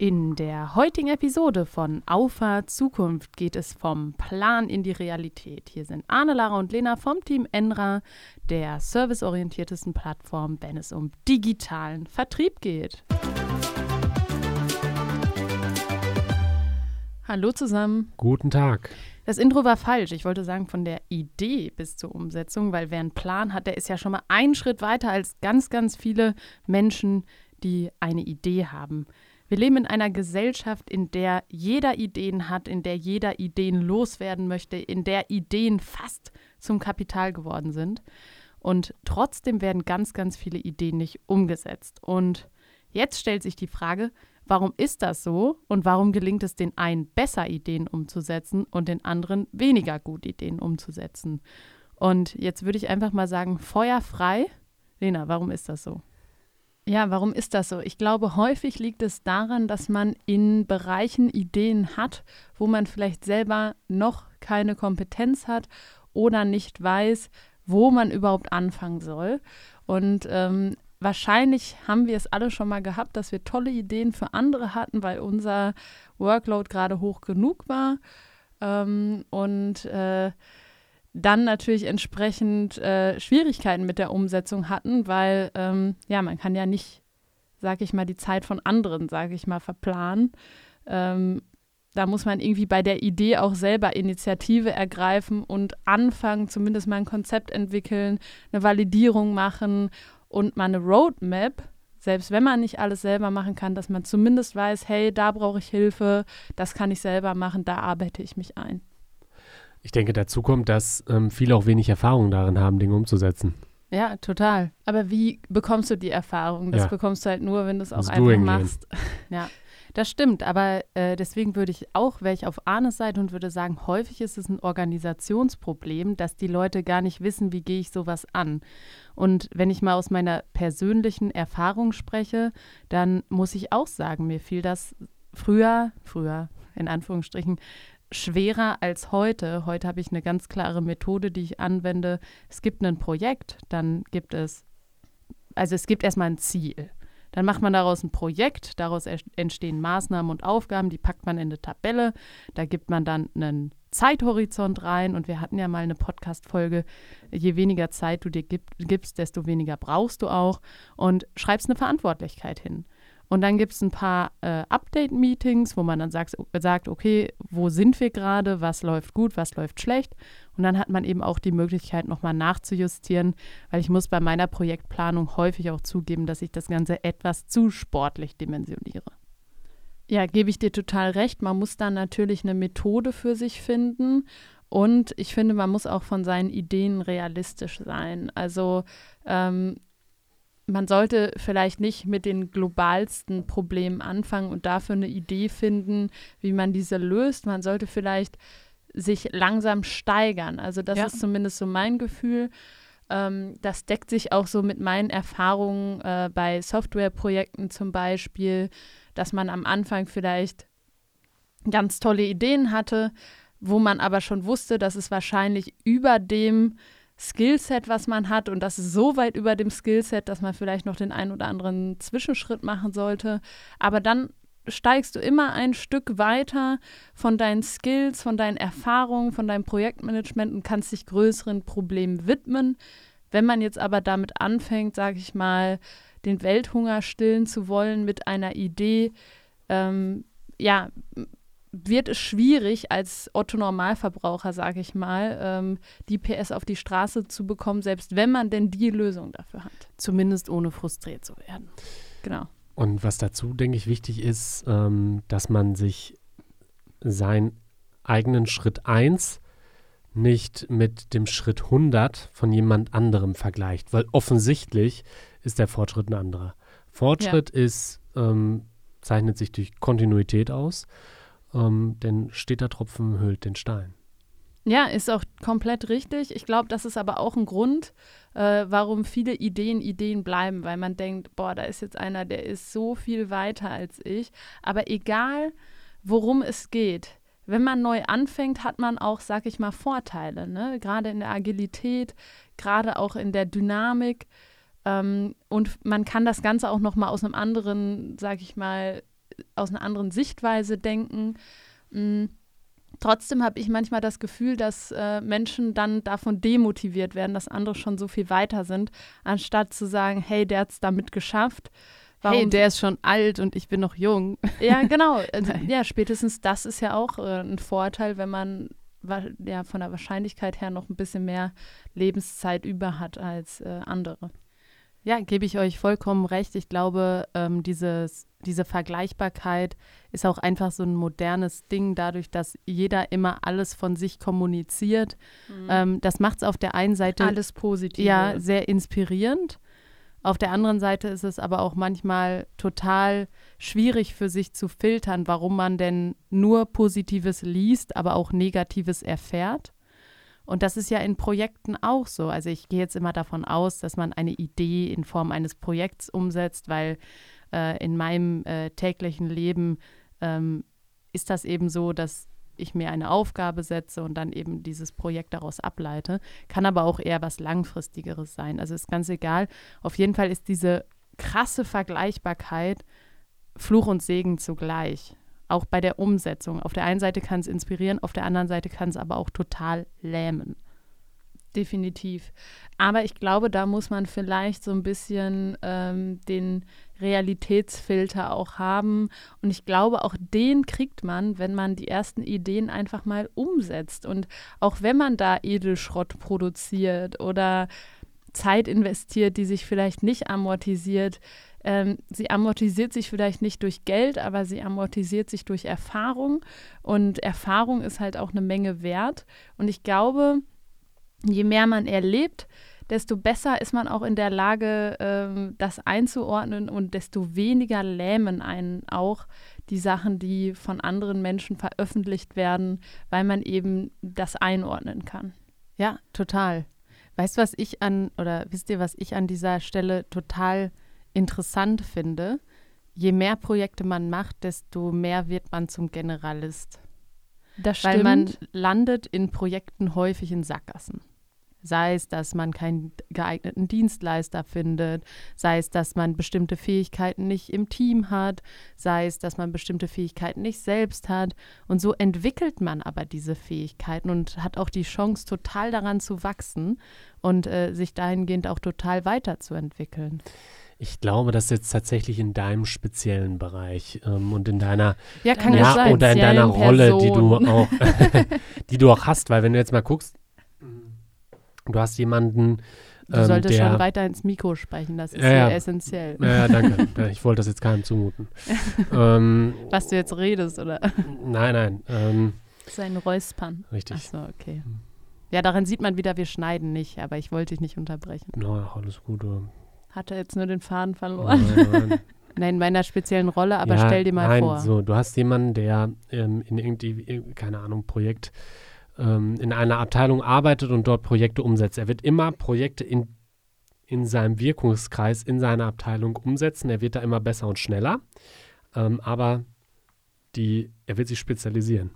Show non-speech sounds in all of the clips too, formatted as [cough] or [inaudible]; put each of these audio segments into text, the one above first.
In der heutigen Episode von Auffahrt Zukunft geht es vom Plan in die Realität. Hier sind Arne, Lara und Lena vom Team Enra, der serviceorientiertesten Plattform, wenn es um digitalen Vertrieb geht. Hallo zusammen. Guten Tag. Das Intro war falsch. Ich wollte sagen von der Idee bis zur Umsetzung, weil wer einen Plan hat, der ist ja schon mal einen Schritt weiter als ganz, ganz viele Menschen, die eine Idee haben. Wir leben in einer Gesellschaft, in der jeder Ideen hat, in der jeder Ideen loswerden möchte, in der Ideen fast zum Kapital geworden sind. Und trotzdem werden ganz, ganz viele Ideen nicht umgesetzt. Und jetzt stellt sich die Frage, warum ist das so und warum gelingt es den einen besser, Ideen umzusetzen und den anderen weniger gut, Ideen umzusetzen? Und jetzt würde ich einfach mal sagen, Feuer frei. Lena, warum ist das so? Ja, warum ist das so? Ich glaube, häufig liegt es daran, dass man in Bereichen Ideen hat, wo man vielleicht selber noch keine Kompetenz hat oder nicht weiß, wo man überhaupt anfangen soll. Und ähm, wahrscheinlich haben wir es alle schon mal gehabt, dass wir tolle Ideen für andere hatten, weil unser Workload gerade hoch genug war. Ähm, und äh, dann natürlich entsprechend äh, Schwierigkeiten mit der Umsetzung hatten, weil ähm, ja, man kann ja nicht, sag ich mal, die Zeit von anderen, sag ich mal, verplanen. Ähm, da muss man irgendwie bei der Idee auch selber Initiative ergreifen und anfangen, zumindest mal ein Konzept entwickeln, eine Validierung machen und mal eine Roadmap, selbst wenn man nicht alles selber machen kann, dass man zumindest weiß, hey, da brauche ich Hilfe, das kann ich selber machen, da arbeite ich mich ein. Ich denke, dazu kommt, dass ähm, viele auch wenig Erfahrung darin haben, Dinge umzusetzen. Ja, total. Aber wie bekommst du die Erfahrung? Das ja. bekommst du halt nur, wenn du es auch einfach machst. [laughs] ja, das stimmt. Aber äh, deswegen würde ich auch, wäre ich auf Arnes Seite und würde sagen, häufig ist es ein Organisationsproblem, dass die Leute gar nicht wissen, wie gehe ich sowas an. Und wenn ich mal aus meiner persönlichen Erfahrung spreche, dann muss ich auch sagen, mir fiel das früher, früher in Anführungsstrichen, schwerer als heute. Heute habe ich eine ganz klare Methode, die ich anwende. Es gibt ein Projekt, dann gibt es, also es gibt erstmal ein Ziel. Dann macht man daraus ein Projekt, daraus entstehen Maßnahmen und Aufgaben, die packt man in eine Tabelle. Da gibt man dann einen Zeithorizont rein und wir hatten ja mal eine Podcast-Folge, je weniger Zeit du dir gibst, desto weniger brauchst du auch und schreibst eine Verantwortlichkeit hin. Und dann gibt es ein paar äh, Update-Meetings, wo man dann sagt, sagt, okay, wo sind wir gerade, was läuft gut, was läuft schlecht. Und dann hat man eben auch die Möglichkeit, nochmal nachzujustieren, weil ich muss bei meiner Projektplanung häufig auch zugeben, dass ich das Ganze etwas zu sportlich dimensioniere. Ja, gebe ich dir total recht. Man muss dann natürlich eine Methode für sich finden. Und ich finde, man muss auch von seinen Ideen realistisch sein. Also ähm, man sollte vielleicht nicht mit den globalsten Problemen anfangen und dafür eine Idee finden, wie man diese löst. Man sollte vielleicht sich langsam steigern. Also das ja. ist zumindest so mein Gefühl. Ähm, das deckt sich auch so mit meinen Erfahrungen äh, bei Softwareprojekten zum Beispiel, dass man am Anfang vielleicht ganz tolle Ideen hatte, wo man aber schon wusste, dass es wahrscheinlich über dem Skillset, was man hat und das ist so weit über dem Skillset, dass man vielleicht noch den einen oder anderen Zwischenschritt machen sollte. Aber dann steigst du immer ein Stück weiter von deinen Skills, von deinen Erfahrungen, von deinem Projektmanagement und kannst dich größeren Problemen widmen. Wenn man jetzt aber damit anfängt, sage ich mal, den Welthunger stillen zu wollen mit einer Idee, ähm, ja, wird es schwierig, als Otto-Normalverbraucher, sage ich mal, ähm, die PS auf die Straße zu bekommen, selbst wenn man denn die Lösung dafür hat. Zumindest ohne frustriert zu werden. Genau. Und was dazu, denke ich, wichtig ist, ähm, dass man sich seinen eigenen Schritt 1 nicht mit dem Schritt 100 von jemand anderem vergleicht, weil offensichtlich ist der Fortschritt ein anderer. Fortschritt ja. ist, ähm, zeichnet sich durch Kontinuität aus ähm, denn steter Tropfen hüllt den Stein. Ja, ist auch komplett richtig. Ich glaube, das ist aber auch ein Grund, äh, warum viele Ideen Ideen bleiben, weil man denkt, boah, da ist jetzt einer, der ist so viel weiter als ich. Aber egal, worum es geht, wenn man neu anfängt, hat man auch, sag ich mal, Vorteile. Ne? Gerade in der Agilität, gerade auch in der Dynamik. Ähm, und man kann das Ganze auch noch mal aus einem anderen, sag ich mal, aus einer anderen Sichtweise denken. Mhm. Trotzdem habe ich manchmal das Gefühl, dass äh, Menschen dann davon demotiviert werden, dass andere schon so viel weiter sind, anstatt zu sagen, hey, der hat es damit geschafft. Warum? Hey, der ist schon alt und ich bin noch jung. [laughs] Ja, genau. [laughs] Also, ja, spätestens das ist ja auch äh, ein Vorteil, wenn man ja von der Wahrscheinlichkeit her noch ein bisschen mehr Lebenszeit über hat als äh, andere. Ja, gebe ich euch vollkommen recht. Ich glaube, ähm, dieses, diese Vergleichbarkeit ist auch einfach so ein modernes Ding, dadurch, dass jeder immer alles von sich kommuniziert. Mhm. Ähm, das macht es auf der einen Seite alles positiv. Ja, sehr inspirierend. Auf der anderen Seite ist es aber auch manchmal total schwierig für sich zu filtern, warum man denn nur Positives liest, aber auch Negatives erfährt. Und das ist ja in Projekten auch so. Also ich gehe jetzt immer davon aus, dass man eine Idee in Form eines Projekts umsetzt, weil äh, in meinem äh, täglichen Leben ähm, ist das eben so, dass ich mir eine Aufgabe setze und dann eben dieses Projekt daraus ableite. Kann aber auch eher was Langfristigeres sein. Also ist ganz egal. Auf jeden Fall ist diese krasse Vergleichbarkeit Fluch und Segen zugleich. Auch bei der Umsetzung. Auf der einen Seite kann es inspirieren, auf der anderen Seite kann es aber auch total lähmen. Definitiv. Aber ich glaube, da muss man vielleicht so ein bisschen ähm, den Realitätsfilter auch haben. Und ich glaube, auch den kriegt man, wenn man die ersten Ideen einfach mal umsetzt. Und auch wenn man da Edelschrott produziert oder Zeit investiert, die sich vielleicht nicht amortisiert, ähm, sie amortisiert sich vielleicht nicht durch Geld, aber sie amortisiert sich durch Erfahrung. Und Erfahrung ist halt auch eine Menge wert. Und ich glaube, je mehr man erlebt, desto besser ist man auch in der Lage, ähm, das einzuordnen und desto weniger lähmen einen auch die Sachen, die von anderen Menschen veröffentlicht werden, weil man eben das einordnen kann. Ja, total. Weißt du, was ich an, oder wisst ihr, was ich an dieser Stelle total interessant finde? Je mehr Projekte man macht, desto mehr wird man zum Generalist. Das stimmt. Weil man landet in Projekten häufig in Sackgassen. Sei es, dass man keinen geeigneten Dienstleister findet, sei es, dass man bestimmte Fähigkeiten nicht im Team hat, sei es, dass man bestimmte Fähigkeiten nicht selbst hat. Und so entwickelt man aber diese Fähigkeiten und hat auch die Chance, total daran zu wachsen und äh, sich dahingehend auch total weiterzuentwickeln. Ich glaube, das ist jetzt tatsächlich in deinem speziellen Bereich ähm, und in deiner ja, ja, sein. oder in deiner Rolle, die du auch, [laughs] [laughs] die du auch hast, weil wenn du jetzt mal guckst, du hast jemanden, Du ähm, solltest der, schon weiter ins Mikro sprechen, das ist ja, ja essentiell. Ja, danke. [laughs] ich wollte das jetzt keinem zumuten. [laughs] ähm, Was du jetzt redest, oder? Nein, nein. Ähm, Sein Räuspern. Richtig. Ach so, okay. Ja, daran sieht man wieder, wir schneiden nicht, aber ich wollte dich nicht unterbrechen. Na, no, alles gut. Hat er jetzt nur den Faden verloren? Nein, nein. [laughs] nein in meiner speziellen Rolle, aber ja, stell dir mal nein, vor. So, du hast jemanden, der ähm, in irgendwie, keine Ahnung, Projekt ähm, in einer Abteilung arbeitet und dort Projekte umsetzt. Er wird immer Projekte in, in seinem Wirkungskreis, in seiner Abteilung umsetzen. Er wird da immer besser und schneller. Ähm, aber die, er wird sich spezialisieren.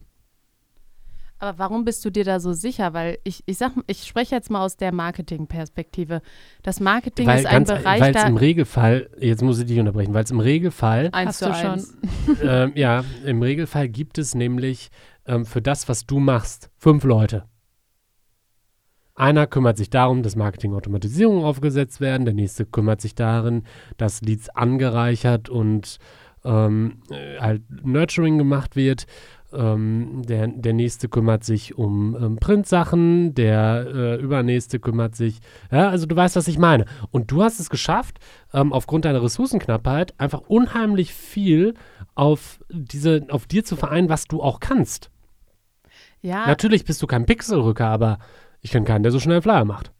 Aber warum bist du dir da so sicher? Weil ich, ich sag, ich spreche jetzt mal aus der Marketing-Perspektive. Das Marketing weil ist ein Bereich, Weil es im Regelfall, jetzt muss ich dich unterbrechen, weil es im Regelfall. Eins du schon. [laughs] Äh, ja, im Regelfall gibt es nämlich ähm, für das, was du machst, fünf Leute. Einer kümmert sich darum, dass Marketing-Automatisierungen aufgesetzt werden, der nächste kümmert sich darin, dass Leads angereichert und ähm, äh, halt Nurturing gemacht wird. Ähm, der, der nächste kümmert sich um ähm, Printsachen, der äh, übernächste kümmert sich, ja, also du weißt, was ich meine. Und du hast es geschafft, ähm, aufgrund deiner Ressourcenknappheit einfach unheimlich viel auf diese, auf dir zu vereinen, was du auch kannst. Ja. Natürlich bist du kein Pixelrücker, aber ich kenne keinen, der so schnell einen Flyer macht.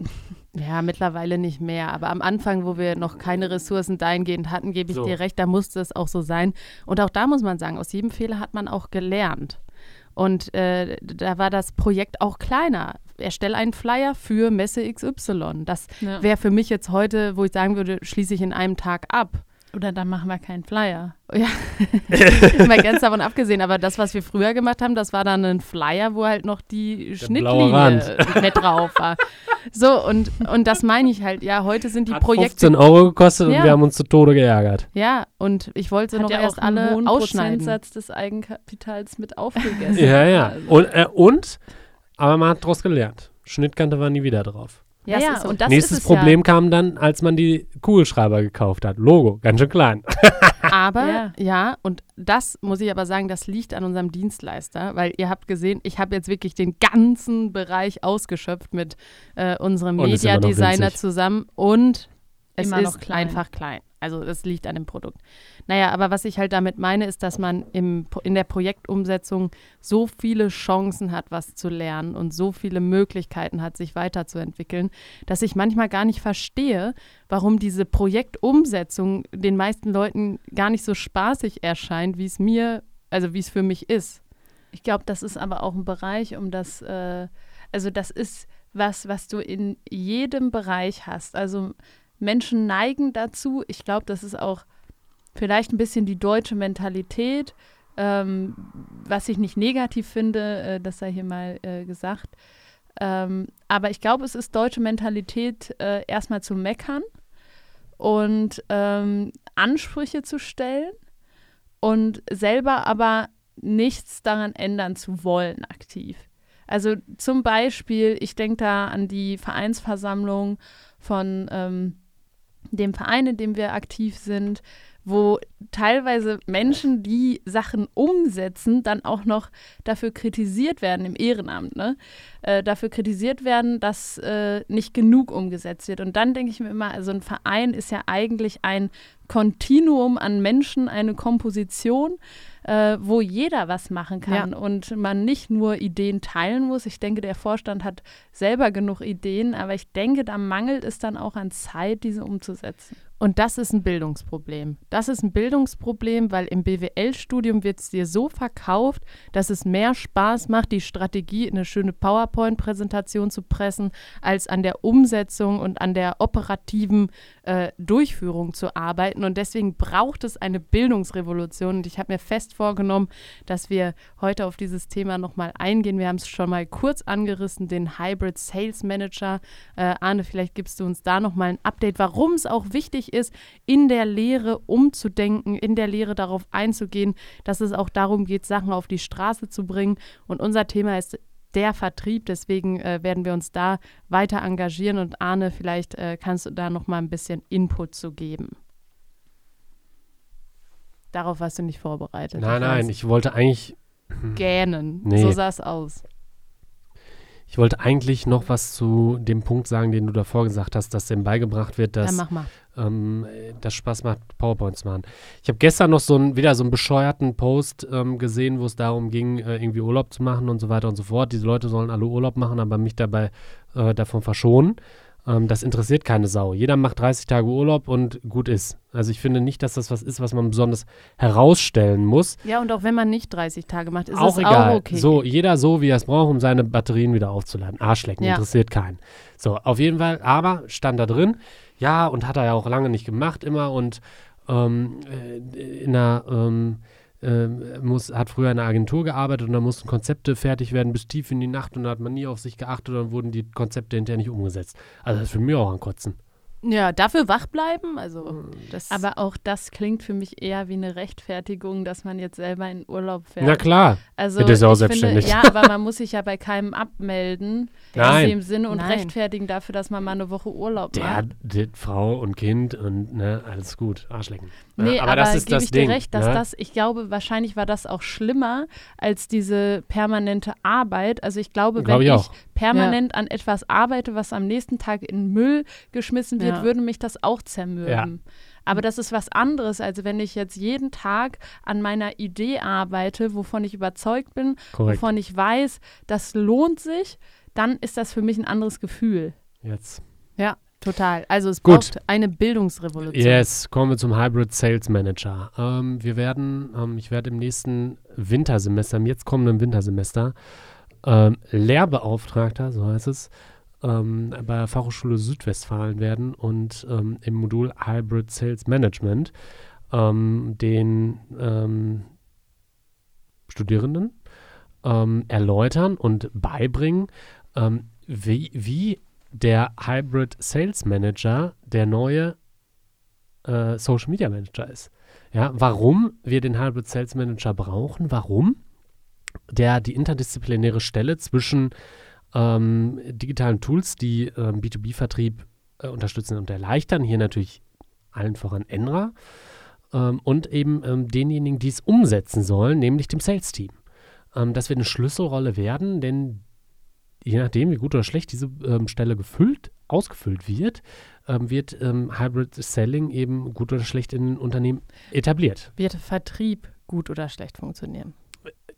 [laughs] Ja, mittlerweile nicht mehr. Aber am Anfang, wo wir noch keine Ressourcen dahingehend hatten, gebe ich so. dir recht, da musste es auch so sein. Und auch da muss man sagen, aus jedem Fehler hat man auch gelernt. Und äh, da war das Projekt auch kleiner. Erstelle einen Flyer für Messe XY. Das ja. wäre für mich jetzt heute, wo ich sagen würde, schließe ich in einem Tag ab. Oder dann machen wir keinen Flyer. Ja, [laughs] mal ganz davon abgesehen. Aber das, was wir früher gemacht haben, das war dann ein Flyer, wo halt noch die Der Schnittlinie [laughs] mit drauf war. So, und, und das meine ich halt. Ja, heute sind die Hat Projekte. 15 Euro gekostet Ja. und wir haben uns zu Tode geärgert. Ja, und ich wollte Hat noch ja erst auch einen alle hohen ausschneiden. Prozentsatz des Eigenkapitals mit aufgegessen. Ja, ja. Also. Und, äh, und, aber man hat daraus gelernt. Schnittkante war nie wieder drauf. Ja, es ja, so. und das Nächstes ist es Problem kam dann, als man die Kugelschreiber gekauft hat. Logo, ganz schön klein. [laughs] Aber Ja. ja. und das muss ich aber sagen, das liegt an unserem Dienstleister, weil ihr habt gesehen, ich habe jetzt wirklich den ganzen Bereich ausgeschöpft mit äh, unserem Mediadesigner zusammen und es Immer ist noch klein. einfach klein. Also das liegt an dem Produkt. Naja, aber was ich halt damit meine, ist, dass man im, in der Projektumsetzung so viele Chancen hat, was zu lernen und so viele Möglichkeiten hat, sich weiterzuentwickeln, dass ich manchmal gar nicht verstehe, warum diese Projektumsetzung den meisten Leuten gar nicht so spaßig erscheint, wie es mir, also wie es für mich ist. Ich glaube, das ist aber auch ein Bereich, um das, äh, also das ist was, was du in jedem Bereich hast. Also Menschen neigen dazu. Ich glaube, das ist auch vielleicht ein bisschen die deutsche Mentalität, ähm, was ich nicht negativ finde, äh, das sei hier mal äh, gesagt. Ähm, aber ich glaube, es ist deutsche Mentalität, äh, erstmal zu meckern und ähm, Ansprüche zu stellen und selber aber nichts daran ändern zu wollen aktiv. Also zum Beispiel, ich denke da an die Vereinsversammlung von ähm, dem Verein, in dem wir aktiv sind, wo teilweise Menschen, die Sachen umsetzen, dann auch noch dafür kritisiert werden im Ehrenamt, ne? Äh, dafür kritisiert werden, dass äh, nicht genug umgesetzt wird. Und dann denke ich mir immer, also ein Verein ist ja eigentlich ein Kontinuum an Menschen, eine Komposition, äh, wo jeder was machen kann und man nicht nur Ideen teilen muss. Ich denke, der Vorstand hat selber genug Ideen, aber ich denke, da mangelt es dann auch an Zeit, diese umzusetzen. Und das ist ein Bildungsproblem. Das ist ein Bildungsproblem, weil im BWL-Studium wird es dir so verkauft, dass es mehr Spaß macht, die Strategie in eine schöne PowerPoint-Präsentation zu pressen, als an der Umsetzung und an der operativen äh, Durchführung zu arbeiten. Und deswegen braucht es eine Bildungsrevolution. Und ich habe mir fest vorgenommen, dass wir heute auf dieses Thema nochmal eingehen. Wir haben es schon mal kurz angerissen, den Hybrid Sales Manager. Äh, Arne, vielleicht gibst du uns da nochmal ein Update, warum es auch wichtig ist, in der Lehre umzudenken, in der Lehre darauf einzugehen, dass es auch darum geht, Sachen auf die Straße zu bringen. Und unser Thema ist der Vertrieb. Deswegen äh, werden wir uns da weiter engagieren. Und Arne, vielleicht äh, kannst du da noch mal ein bisschen Input zu geben. Darauf warst du nicht vorbereitet. Nein, nein, ich wollte eigentlich, Gähnen. Nee. So sah es aus. Ich wollte eigentlich noch was zu dem Punkt sagen, den du davor gesagt hast, dass dem beigebracht wird, dass ähm, das Spaß macht, PowerPoint zu machen. Ich habe gestern noch so ein, wieder so einen bescheuerten Post ähm, gesehen, wo es darum ging, äh, irgendwie Urlaub zu machen und so weiter und so fort. Diese Leute sollen alle Urlaub machen, aber mich dabei äh, davon verschonen. Ähm, das interessiert keine Sau. Jeder macht 30 Tage Urlaub und gut ist. Also ich finde nicht, dass das was ist, was man besonders herausstellen muss. Ja, und auch wenn man nicht 30 Tage macht, ist auch es egal. auch okay. So, jeder so, wie er es braucht, um seine Batterien wieder aufzuladen. Arschlecken, Ja. interessiert keinen. So, auf jeden Fall, aber stand da drin, ja, und hat er ja auch lange nicht gemacht immer und ähm, äh, in einer, ähm, äh, muss, hat früher in einer Agentur gearbeitet und da mussten Konzepte fertig werden bis tief in die Nacht und da hat man nie auf sich geachtet und dann wurden die Konzepte hinterher nicht umgesetzt. Also das ist für mich auch ein Kotzen. Ja, dafür wach bleiben, also das Aber auch das klingt für mich eher wie eine Rechtfertigung, dass man jetzt selber in Urlaub fährt. Na klar, Also Ja, der ist ja auch ich selbstständig. Finde, ja, aber man muss sich ja bei keinem abmelden [laughs] Nein. in dem Sinne und Nein. rechtfertigen dafür, dass man mal eine Woche Urlaub der macht. die Frau und Kind und ne, alles gut, Arschlecken. Ja, Nee, aber, das ist gebe das ich Ding. dir recht, dass ne? das, ich glaube, wahrscheinlich war das auch schlimmer als diese permanente Arbeit. Also ich glaube, Glaube wenn ich ich, permanent an etwas arbeite, was am nächsten Tag in Müll geschmissen wird, Ja. würde mich das auch zermürben. Aber das ist was anderes, als wenn ich jetzt jeden Tag an meiner Idee arbeite, wovon ich überzeugt bin, Korrekt. wovon ich weiß, das lohnt sich, dann ist das für mich ein anderes Gefühl. Jetzt. ja, total. Also es Gut. braucht eine Bildungsrevolution. Yes, kommen wir zum Hybrid Sales Manager. Ähm, wir werden, ähm, ich werde im nächsten Wintersemester, im jetzt kommenden Wintersemester, ähm, Lehrbeauftragter, so heißt es, ähm, bei der Fachhochschule Südwestfalen werden und ähm, im Modul Hybrid Sales Management ähm, den ähm, Studierenden ähm, erläutern und beibringen, wie, wie der Hybrid Sales Manager der neue äh, Social Media Manager ist. Ja, warum wir den Hybrid Sales Manager brauchen, warum der die interdisziplinäre Stelle zwischen ähm, digitalen Tools, die ähm, B2B-Vertrieb äh, unterstützen und erleichtern, hier natürlich allen voran Enra, ähm, und eben ähm, denjenigen, die es umsetzen sollen, nämlich dem Sales-Team. Ähm, das wird eine Schlüsselrolle werden, denn je nachdem, wie gut oder schlecht diese ähm, Stelle gefüllt, ausgefüllt wird, wird Hybrid Selling eben gut oder schlecht in Unternehmen etabliert. Wird Vertrieb gut oder schlecht funktionieren?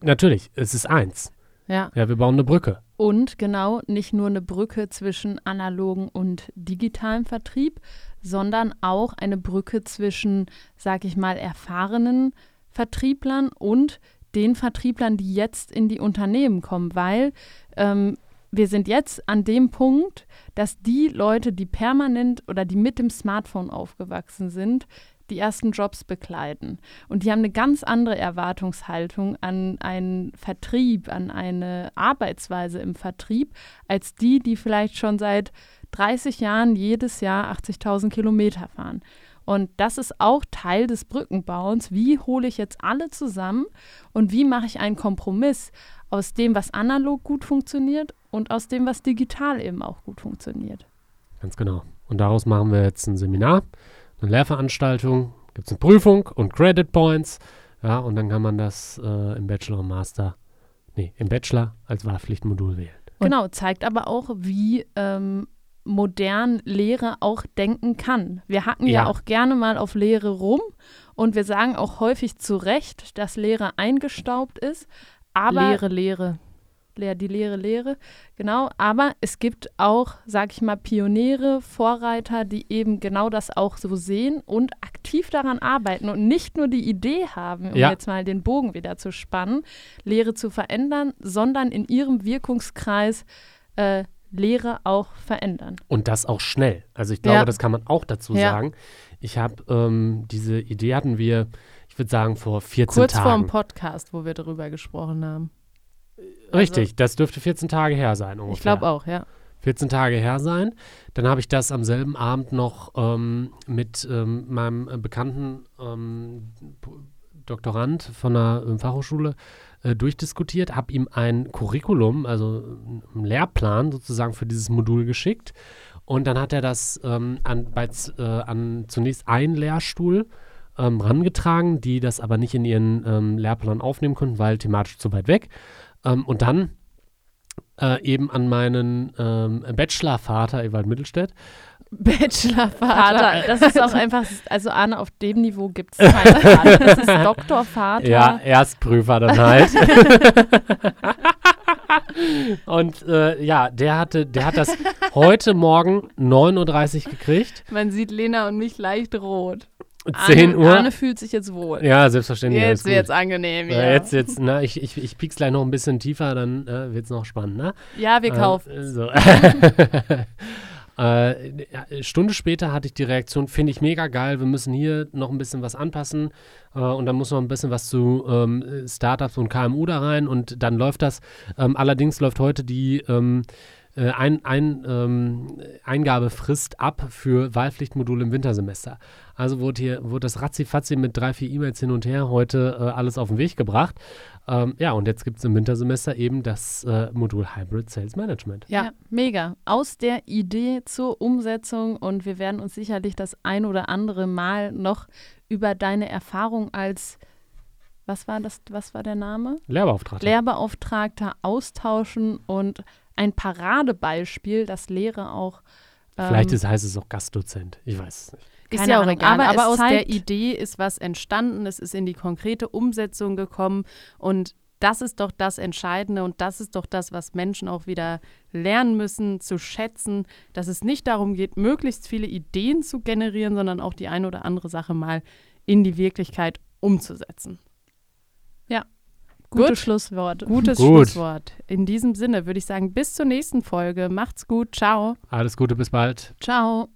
Natürlich, es ist eins. Ja. Ja, wir bauen eine Brücke. Und genau nicht nur eine Brücke zwischen analogen und digitalem Vertrieb, sondern auch eine Brücke zwischen, sag ich mal, erfahrenen Vertrieblern und den Vertrieblern, die jetzt in die Unternehmen kommen, weil ähm, wir sind jetzt an dem Punkt, dass die Leute, die permanent oder die mit dem Smartphone aufgewachsen sind, die ersten Jobs bekleiden. Und die haben eine ganz andere Erwartungshaltung an einen Vertrieb, an eine Arbeitsweise im Vertrieb, als die, die vielleicht schon seit 30 Jahren jedes Jahr 80.000 Kilometer fahren. Und das ist auch Teil des Brückenbauens. Wie hole ich jetzt alle zusammen und wie mache ich einen Kompromiss aus dem, was analog gut funktioniert und aus dem, was digital eben auch gut funktioniert. Ganz genau. Und daraus machen wir jetzt ein Seminar, eine Lehrveranstaltung, gibt es eine Prüfung und Credit Points. Ja, und dann kann man das äh, im Bachelor und Master, nee, im Bachelor als Wahlpflichtmodul wählen. Und genau, zeigt aber auch, wie ähm, modern Lehre auch denken kann. Wir hacken ja. ja. auch gerne mal auf Lehre rum und wir sagen auch häufig zu Recht, dass Lehre eingestaubt ist. Aber Lehre, Lehre. Lehr, die Lehre, Lehre, genau. Aber es gibt auch, sag ich mal, Pioniere, Vorreiter, die eben genau das auch so sehen und aktiv daran arbeiten und nicht nur die Idee haben, um Ja. jetzt mal den Bogen wieder zu spannen, Lehre zu verändern, sondern in ihrem Wirkungskreis äh, Lehre auch verändern. Und das auch schnell. Also ich glaube, Ja. das kann man auch dazu Ja. sagen. Ich habe ähm, diese Idee hatten wir, ich würde sagen, vor 14 Kurz vor Tagen. dem Podcast, wo wir darüber gesprochen haben. Richtig, das dürfte 14 Tage her sein ungefähr. Ich glaube auch, ja. 14 Tage her sein. Dann habe ich das am selben Abend noch ähm, mit ähm, meinem äh, bekannten ähm, Doktorand von der ähm, Fachhochschule äh, durchdiskutiert, habe ihm ein Curriculum, also einen Lehrplan sozusagen für dieses Modul geschickt. Und dann hat er das ähm, an, bei, äh, an zunächst einen Lehrstuhl ähm, rangetragen, die das aber nicht in ihren Lehrplan aufnehmen konnten, weil thematisch zu weit weg. Ähm, und dann äh, eben an meinen ähm, Bachelorvater Ewald Mittelstädt. Bachelorvater. Vater, das ist auch [laughs] einfach, also Arne, auf dem Niveau gibt es [laughs] keinen Vater. Das ist Doktorvater. Ja, Erstprüfer dann halt. [laughs] und äh, ja, der hatte, der hat das heute Morgen 9.30 Uhr gekriegt. Man sieht Lena und mich leicht rot. 10 Arne, Uhr. Arne fühlt sich jetzt wohl. ja, selbstverständlich. Jetzt gut. wird's angenehm, Ja, ja. jetzt, jetzt, na, ich, ich, ich piek's gleich noch ein bisschen tiefer, dann äh, wird's noch spannend, ne? Ja, wir kaufen. Äh, so. [laughs] äh, ja, Stunde später hatte ich die Reaktion, finde ich mega geil, wir müssen hier noch ein bisschen was anpassen äh, und dann muss noch ein bisschen was zu ähm, Startups und KMU da rein und dann läuft das. Ähm, allerdings läuft heute die ähm, äh, ein, ein, ähm, Eingabefrist ab für Wahlpflichtmodule im Wintersemester. Also wurde hier wurde das ratzifatzi mit drei, vier E-Mails hin und her heute äh, alles auf den Weg gebracht. Ähm, ja, und jetzt gibt es im Wintersemester eben das äh, Modul Hybrid Sales Management. Ja. mega. Aus der Idee zur Umsetzung und wir werden uns sicherlich das ein oder andere Mal noch über deine Erfahrung als was war das, was war der Name? Lehrbeauftragter. Lehrbeauftragter austauschen und ein Paradebeispiel, dass Lehre auch ähm, Vielleicht ist, heißt es auch Gastdozent. Ich weiß es nicht. Ist Keine ja auch Ahnung, egal, aber aber, aus der zeigt- Idee ist was entstanden, es ist in die konkrete Umsetzung gekommen und das ist doch das Entscheidende und das ist doch das, was Menschen auch wieder lernen müssen, zu schätzen, dass es nicht darum geht, möglichst viele Ideen zu generieren, sondern auch die eine oder andere Sache mal in die Wirklichkeit umzusetzen. gute Gut. Schlussworte. Gutes Gut. Schlusswort. In diesem Sinne würde ich sagen, bis zur nächsten Folge. Macht's gut. Ciao. Alles Gute, bis bald. Ciao.